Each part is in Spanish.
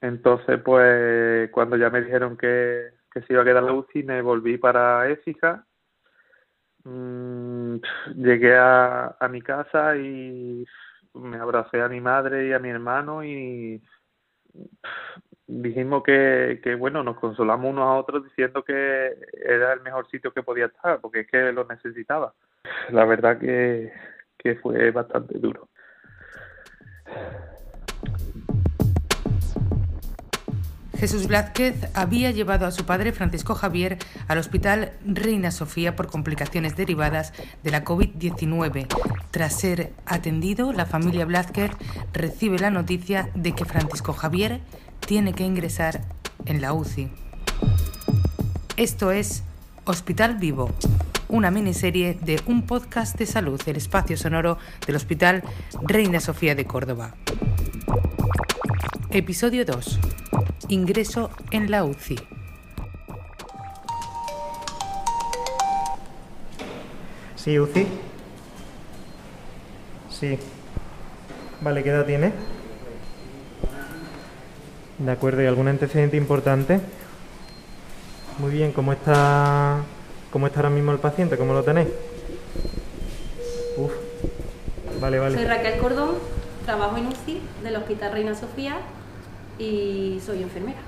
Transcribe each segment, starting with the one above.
Entonces, pues cuando ya me dijeron que, que se iba a quedar la UCI, me volví para Écija. Mm, llegué a, a mi casa y me abracé a mi madre y a mi hermano y dijimos que, que bueno, nos consolamos unos a otros diciendo que era el mejor sitio que podía estar, porque es que lo necesitaba. La verdad que, que fue bastante duro. Jesús Blázquez había llevado a su padre Francisco Javier al Hospital Reina Sofía por complicaciones derivadas de la COVID-19. Tras ser atendido, la familia Blázquez recibe la noticia de que Francisco Javier tiene que ingresar en la UCI. Esto es Hospital Vivo, una miniserie de un podcast de salud, el espacio sonoro del Hospital Reina Sofía de Córdoba. Episodio 2. Ingreso en la UCI. Sí, UCI. Sí. Vale, ¿qué edad tiene? De acuerdo, ¿y algún antecedente importante? Muy bien, ¿cómo está, cómo está ahora mismo el paciente? ¿Cómo lo tenéis? Uf. Vale, vale. Soy Raquel Cordón, trabajo en UCI del Hospital Reina Sofía y soy enfermera.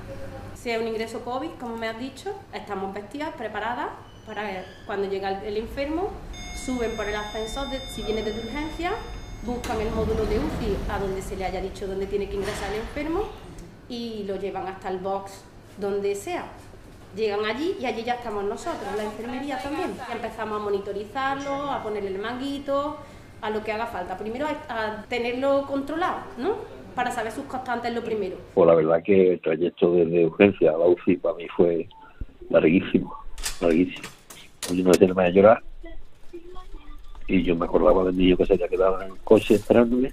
Si es un ingreso COVID, como me has dicho, estamos vestidas, preparadas para que cuando llega el enfermo, suben por el ascensor, de, si viene desde urgencia, buscan el módulo de UCI a donde se le haya dicho dónde tiene que ingresar el enfermo y lo llevan hasta el box donde sea. Llegan allí y allí ya estamos nosotros, la enfermería también. Y empezamos a monitorizarlo, a ponerle el manguito, a lo que haga falta. Primero a tenerlo controlado, ¿no? Para saber sus constantes lo primero. Pues la verdad que el trayecto desde urgencia a la UCI para mí fue larguísimo, larguísimo. Yo no me a llorar y yo me acordaba del niño que se había quedado en el coche esperándome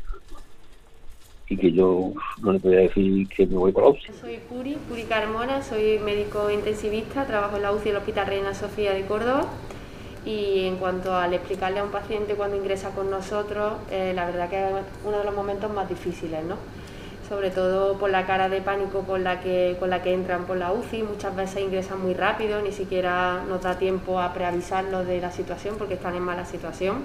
y que yo no le podía decir que me voy por la UCI. Soy Puri, Puri Carmona, soy médico intensivista, trabajo en la UCI del Hospital Reina Sofía de Córdoba y en cuanto al explicarle a un paciente cuando ingresa con nosotros, eh, la verdad que es uno de los momentos más difíciles, ¿no? sobre todo por la cara de pánico con la que con la que entran por la UCI, muchas veces ingresan muy rápido, ni siquiera nos da tiempo a preavisarlos de la situación porque están en mala situación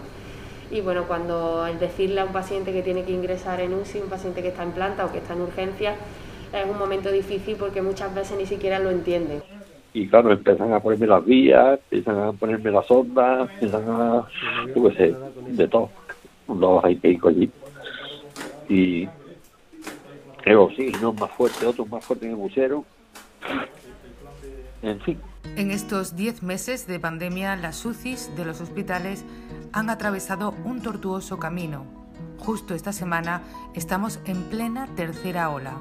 y bueno, cuando el decirle a un paciente que tiene que ingresar en UCI, un paciente que está en planta o que está en urgencia, es un momento difícil porque muchas veces ni siquiera lo entienden. Y claro, empiezan a ponerme las vías, empiezan a ponerme las ondas, empiezan a, yo qué sé, de todo. Unos hay que ir allí. Y sí, no más fuerte, otros más fuerte en el musero. En fin. En estos 10 meses de pandemia, las UCIs de los hospitales han atravesado un tortuoso camino. Justo esta semana estamos en plena tercera ola.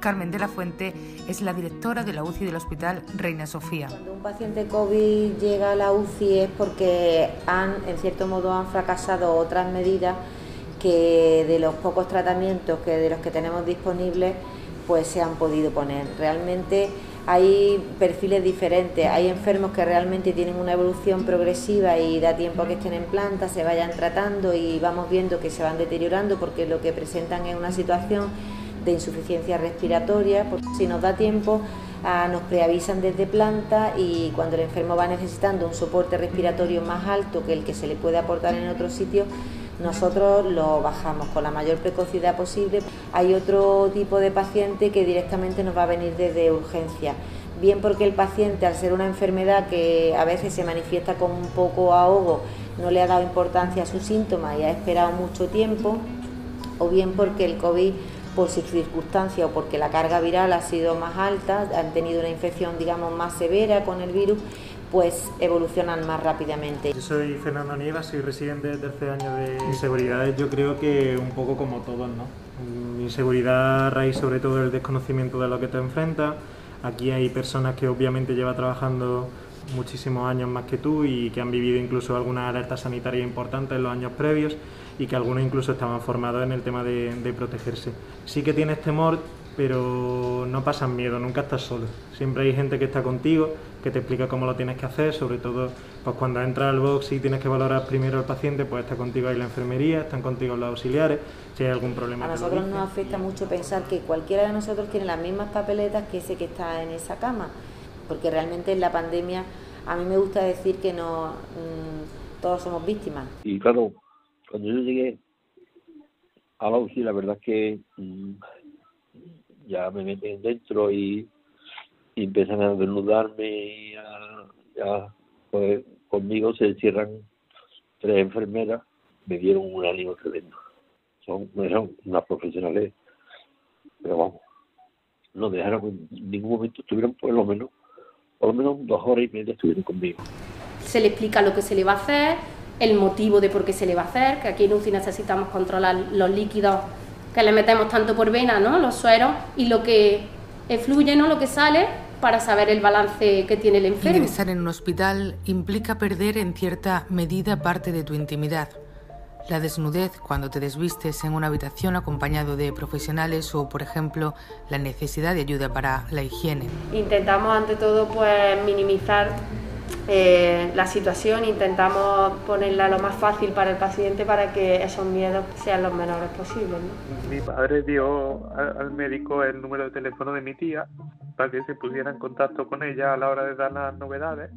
Carmen de la Fuente es la directora de la UCI del Hospital Reina Sofía. Cuando un paciente COVID llega a la UCI es porque han, en cierto modo, han fracasado otras medidas que de los pocos tratamientos que de los que tenemos disponibles, pues se han podido poner. Realmente hay perfiles diferentes, hay enfermos que realmente tienen una evolución progresiva y da tiempo a que estén en planta, se vayan tratando y vamos viendo que se van deteriorando porque lo que presentan es una situación de insuficiencia respiratoria, porque si nos da tiempo ah, nos preavisan desde planta y cuando el enfermo va necesitando un soporte respiratorio más alto que el que se le puede aportar en otro sitio, nosotros lo bajamos con la mayor precocidad posible. Hay otro tipo de paciente que directamente nos va a venir desde urgencia, bien porque el paciente, al ser una enfermedad que a veces se manifiesta con un poco ahogo, no le ha dado importancia a sus síntomas y ha esperado mucho tiempo, o bien porque el COVID por sus circunstancias o porque la carga viral ha sido más alta, han tenido una infección digamos más severa con el virus pues evolucionan más rápidamente. Yo soy Fernando Nieva, soy residente de tercer año de inseguridad. Yo creo que un poco como todos, ¿no? Inseguridad a raíz sobre todo del desconocimiento de lo que te enfrentas. Aquí hay personas que obviamente llevan trabajando muchísimos años más que tú y que han vivido incluso algunas alertas sanitarias importantes en los años previos y que algunos incluso estaban formados en el tema de, de protegerse. Sí que tienes temor pero no pasan miedo, nunca estás solo. Siempre hay gente que está contigo, que te explica cómo lo tienes que hacer, sobre todo pues cuando entras al box y tienes que valorar primero al paciente, pues está contigo ahí la enfermería, están contigo los auxiliares, si hay algún problema. A nosotros nos afecta mucho pensar que cualquiera de nosotros tiene las mismas papeletas que ese que está en esa cama, porque realmente en la pandemia a mí me gusta decir que no mm, todos somos víctimas. Y claro, cuando yo llegué a la UCI, la verdad es que mm, ya me meten dentro y, empiezan a desnudarme y ya pues, conmigo se encierran tres enfermeras, me dieron un ánimo tremendo. Son, son unas profesionales, pero vamos, no dejaron en ningún momento, estuvieron por lo menos, por lo menos dos horas y media estuvieron conmigo. Se le explica lo que se le va a hacer, el motivo de por qué se le va a hacer, que aquí en UCI necesitamos controlar los líquidos que le metemos tanto por vena, ¿no? Los sueros y lo que fluye, ¿no? Lo que sale para saber el balance que tiene el enfermo. Ingresar en un hospital implica perder en cierta medida parte de tu intimidad. La desnudez cuando te desvistes en una habitación acompañado de profesionales o, por ejemplo, la necesidad de ayuda para la higiene. Intentamos ante todo pues minimizar eh, la situación, intentamos ponerla lo más fácil para el paciente para que esos miedos sean los menores posibles. Mi padre dio al médico el número de teléfono de mi tía para que se pusiera en contacto con ella a la hora de dar las novedades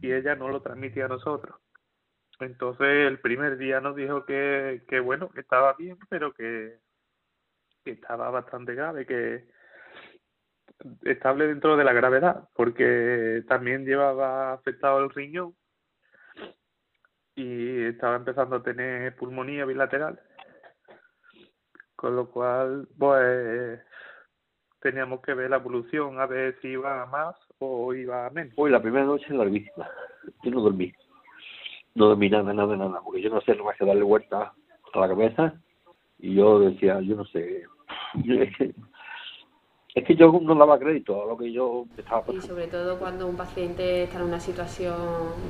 y ella no lo transmitía a nosotros. Entonces el primer día nos dijo que, que bueno, que estaba bien, pero que, que estaba bastante grave, que, estable dentro de la gravedad, porque también llevaba afectado el riñón y estaba empezando a tener pulmonía bilateral, con lo cual, pues, teníamos que ver la evolución, a ver si iba a más o iba a menos. Hoy la primera noche larguísima, yo no dormí, no dormí nada, nada, nada, porque yo no sé más que darle vuelta a la cabeza. Y yo decía, yo no sé, es que yo no daba crédito a lo que yo estaba pasando. Y sobre todo cuando un paciente está en una situación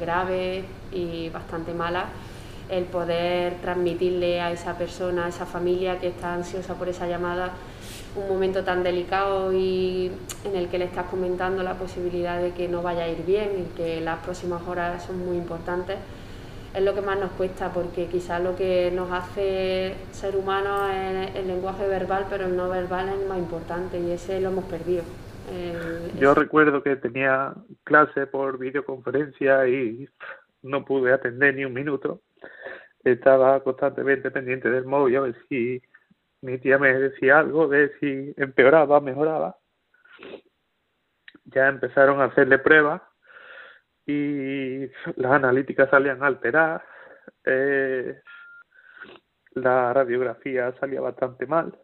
grave y bastante mala, el poder transmitirle a esa persona, a esa familia que está ansiosa por esa llamada, un momento tan delicado y en el que le estás comentando la posibilidad de que no vaya a ir bien y que las próximas horas son muy importantes es lo que más nos cuesta, porque quizás lo que nos hace ser humanos es el lenguaje verbal, pero el no verbal es más importante y ese lo hemos perdido. Yo recuerdo que tenía clase por videoconferencia y no pude atender ni un minuto. Estaba constantemente pendiente del móvil a ver si mi tía me decía algo, de si empeoraba, mejoraba. Ya empezaron a hacerle pruebas y las analíticas salían alteradas, eh, la radiografía salía bastante mal.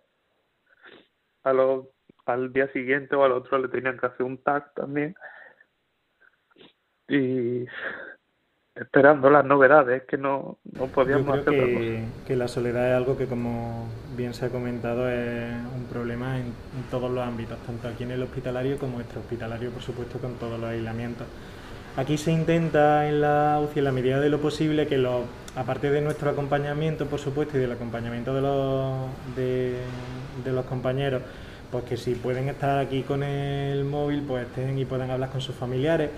A lo, al día siguiente o al otro le tenían que hacer un TAC también. Y esperando las novedades que no, no podíamos Yo creo que, que, la soledad es algo que, como bien se ha comentado, es un problema en, en todos los ámbitos, tanto aquí en el hospitalario como extrahospitalario, por supuesto, con todos los aislamientos. Aquí se intenta en la UCI, en la medida de lo posible, que los, aparte de nuestro acompañamiento, por supuesto, y del acompañamiento de los, de, los compañeros, pues que si pueden estar aquí con el móvil, pues estén y puedan hablar con sus familiares.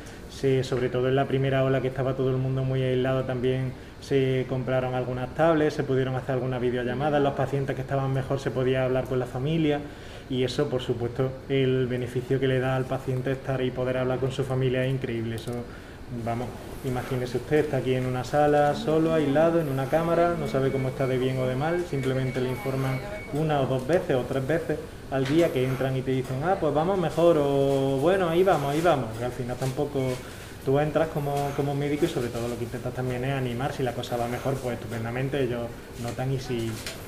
sobre todo en la primera ola que estaba todo el mundo muy aislado, también se compraron algunas tablets, se pudieron hacer algunas videollamadas, los pacientes que estaban mejor se podía hablar con la familia y eso, por supuesto, el beneficio que le da al paciente estar y poder hablar con su familia es increíble. Eso, vamos, imagínese usted, está aquí en una sala, solo, aislado, en una cámara, no sabe cómo está de bien o de mal, simplemente le informan una o dos veces o tres veces al día que entran y te dicen, ah, pues vamos mejor, o bueno, ahí vamos, ahí vamos, que al final tampoco tú entras como, como, médico y sobre todo lo que intentas también es animar, si la cosa va mejor, pues estupendamente ellos notan y si,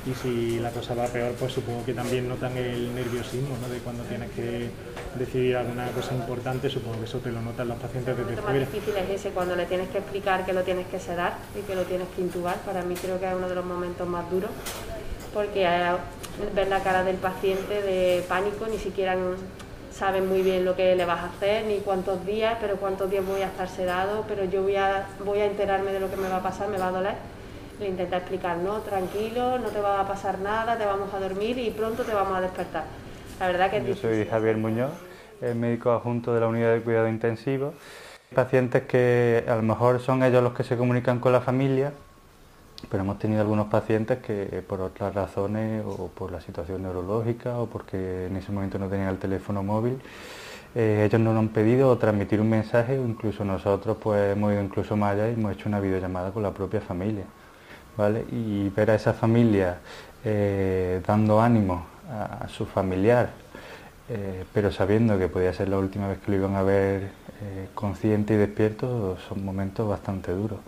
y si la cosa va peor, pues supongo que también notan el nerviosismo, ¿no? De cuando tienes que decidir alguna cosa importante, supongo que eso te lo notan los pacientes desde fuera. Lo más difícil es ese, cuando le tienes que explicar que lo tienes que sedar y que lo tienes que intubar, para mí creo que es uno de los momentos más duros, porque ver la cara del paciente de pánico, ni siquiera saben muy bien lo que le vas a hacer, ni cuántos días, pero cuántos días voy a estar sedado, pero yo voy a, voy a enterarme de lo que me va a pasar, me va a doler. Le intenta explicar, no, tranquilo, no te va a pasar nada, te vamos a dormir y pronto te vamos a despertar. La verdad que Yo soy Javier Muñoz, médico adjunto de la unidad de cuidado intensivo. Pacientes que a lo mejor son ellos los que se comunican con la familia, pero hemos tenido algunos pacientes que por otras razones o por la situación neurológica o porque en ese momento no tenían el teléfono móvil, eh, ellos nos han pedido transmitir un mensaje o incluso nosotros pues hemos ido incluso más allá y hemos hecho una videollamada con la propia familia. ¿vale? Y ver a esa familia eh, dando ánimo a, su familiar, eh, pero sabiendo que podía ser la última vez que lo iban a ver consciente y despierto, son momentos bastante duros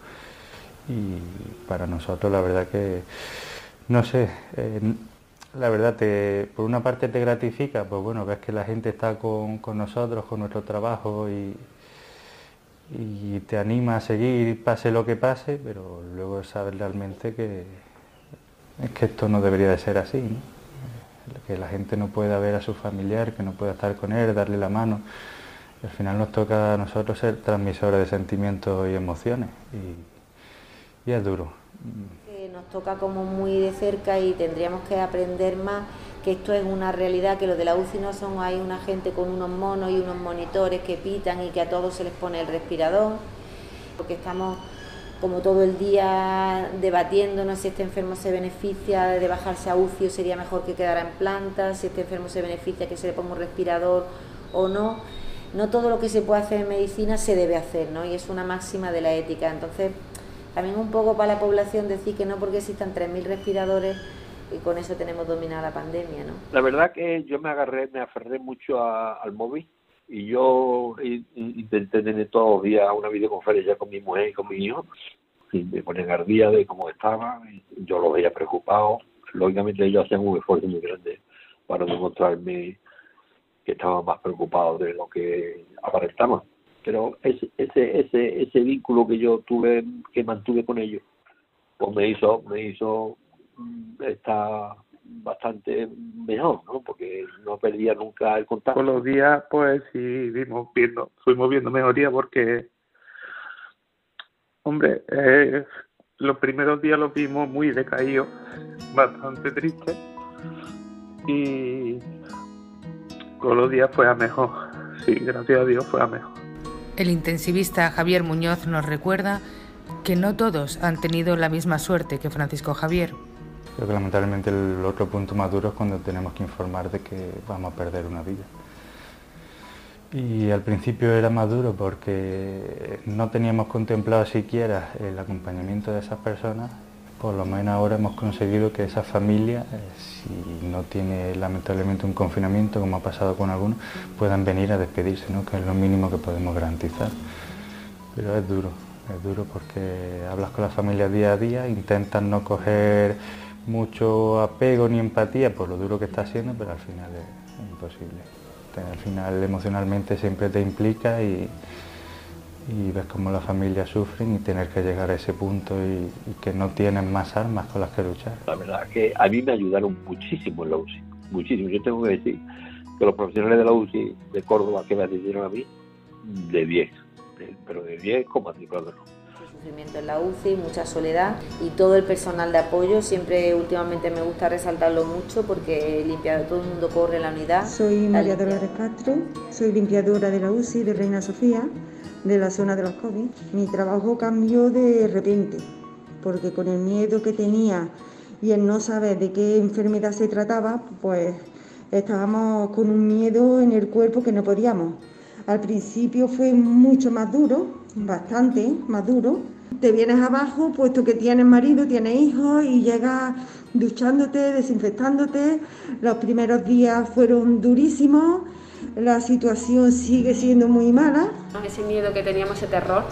y para nosotros la verdad que, no sé, eh, la verdad te, por una parte te gratifica, pues bueno, ves que la gente está con, nosotros, con nuestro trabajo y, te anima a seguir, pase lo que pase, pero luego sabes realmente que, es que esto no debería de ser así, que la gente no pueda ver a su familiar, que no pueda estar con él, darle la mano. al final nos toca a nosotros ser transmisores de sentimientos y emociones. Y es duro. Nos toca como muy de cerca y tendríamos que aprender más que esto es una realidad, que lo de la UCI no son, hay una gente con unos monos y unos monitores que pitan y que a todos se les pone el respirador, porque estamos como todo el día debatiéndonos si este enfermo se beneficia de bajarse a UCI o sería mejor que quedara en planta, si este enfermo se beneficia que se le ponga un respirador o no. No todo lo que se puede hacer en medicina se debe hacer, ¿no? Y es una máxima de la ética. Entonces, también un poco para la población decir que no porque existan 3.000 respiradores y con eso tenemos dominada la pandemia, ¿no? La verdad que yo me agarré, me aferré mucho al móvil y yo intenté tener todos los días una videoconferencia con mi mujer y con mi hijo y me ponen al día de cómo estaba, yo lo veía preocupado, lógicamente ellos hacían un esfuerzo muy grande para demostrarme que estaban más preocupados de lo que aparentaban pero ese, ese, ese, ese vínculo que yo tuve, que mantuve con ellos, pues me hizo, me hizo mm, estar bastante mejor, ¿no? Porque no perdía nunca el contacto. Con los días, pues sí, vimos viendo, fuimos viendo mejoría porque, hombre, eh, los primeros días los vimos muy decaídos, bastante tristes y con los días fue a mejor, sí, gracias a Dios fue a mejor. El intensivista Javier Muñoz nos recuerda que no todos han tenido la misma suerte que Francisco Javier. Creo que lamentablemente el otro punto más duro es cuando tenemos que informar de que vamos a perder una vida. Y al principio era más duro porque no teníamos contemplado siquiera el acompañamiento de esas personas por lo menos ahora hemos conseguido que esa familia, eh, si no tiene lamentablemente un confinamiento, como ha pasado con algunos, puedan venir a despedirse, ¿no? que es lo mínimo que podemos garantizar. Pero es duro, es duro porque hablas con la familia día a día, intentan no coger mucho apego ni empatía por lo duro que está haciendo, pero al final es imposible. Al final emocionalmente siempre te implica y, y ves cómo las familias sufren y tener que llegar a ese punto y, que no tienen más armas con las que luchar. La verdad es que a mí me ayudaron muchísimo en la UCI, muchísimo. Yo tengo que decir que los profesionales de la UCI de Córdoba que me atendieron a mí, de 10, pero de 10 como Mucho sufrimiento en la UCI, mucha soledad y todo el personal de apoyo. Siempre últimamente me gusta resaltarlo mucho porque limpiado, todo el mundo corre en la unidad. Soy María Dolores Castro, soy limpiadora de la UCI de Reina Sofía de la zona de los COVID. Mi trabajo cambió de repente, porque con el miedo que tenía y el no saber de qué enfermedad se trataba, pues estábamos con un miedo en el cuerpo que no podíamos. Al principio fue mucho más duro, bastante más duro. Te vienes abajo, puesto que tienes marido, tienes hijos y llegas duchándote, desinfectándote. Los primeros días fueron durísimos la situación sigue siendo muy mala. Ese miedo que teníamos, ese terror,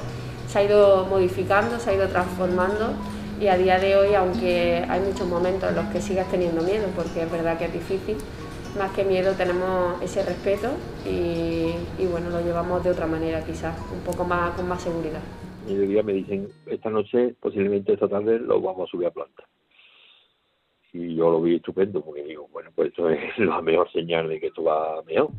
se ha ido modificando, se ha ido transformando y a día de hoy, aunque hay muchos momentos en los que sigas teniendo miedo, porque es verdad que es difícil, más que miedo tenemos ese respeto y, bueno, lo llevamos de otra manera quizás, un poco más con más seguridad. Y día me dicen, esta noche, posiblemente esta tarde, lo vamos a subir a planta y yo lo vi estupendo porque digo, bueno, pues esto es la mejor señal de que esto va mejor.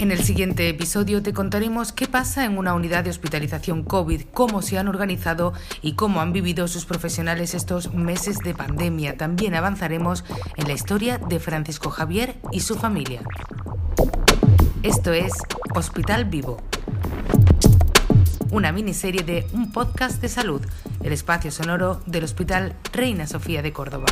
En el siguiente episodio te contaremos qué pasa en una unidad de hospitalización COVID, cómo se han organizado y cómo han vivido sus profesionales estos meses de pandemia. También avanzaremos en la historia de Francisco Javier y su familia. Esto es Hospital Vivo, una miniserie de un podcast de salud, el espacio sonoro del Hospital Reina Sofía de Córdoba.